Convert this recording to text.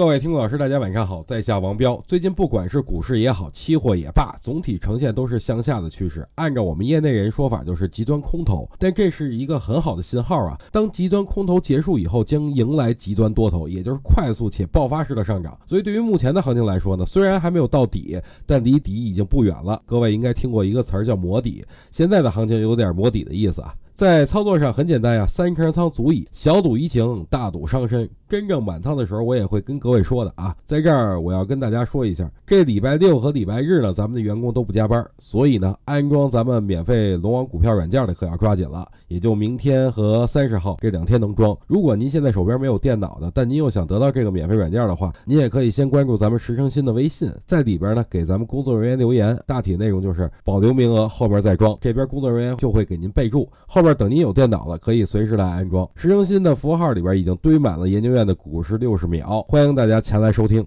各位听众老师，大家晚上好，在下王彪。最近不管是股市也好，期货也罢，总体呈现都是向下的趋势。按照我们业内人说法，就是极端空头。但这是一个很好的信号啊！当极端空头结束以后，将迎来极端多头，也就是快速且爆发式的上涨。所以对于目前的行情来说呢，虽然还没有到底，但离底已经不远了。各位应该听过一个词儿叫磨底，现在的行情有点磨底的意思啊。在操作上很简单呀，三成仓足矣，小赌怡情，大赌伤身。真正满仓的时候，我也会跟各位说的啊。在这儿我要跟大家说一下，这礼拜六和礼拜日呢，咱们的员工都不加班，所以呢，安装咱们免费龙王股票软件的可要抓紧了，也就明天和三十号这两天能装。如果您现在手边没有电脑的，但您又想得到这个免费软件的话，您也可以先关注咱们石成新的微信，在里边呢给咱们工作人员留言，大体内容就是保留名额，后边再装，这边工作人员就会给您备注，后边等您有电脑了，可以随时来安装。石成新的符号里边已经堆满了研究院。的股市六十秒，欢迎大家前来收听。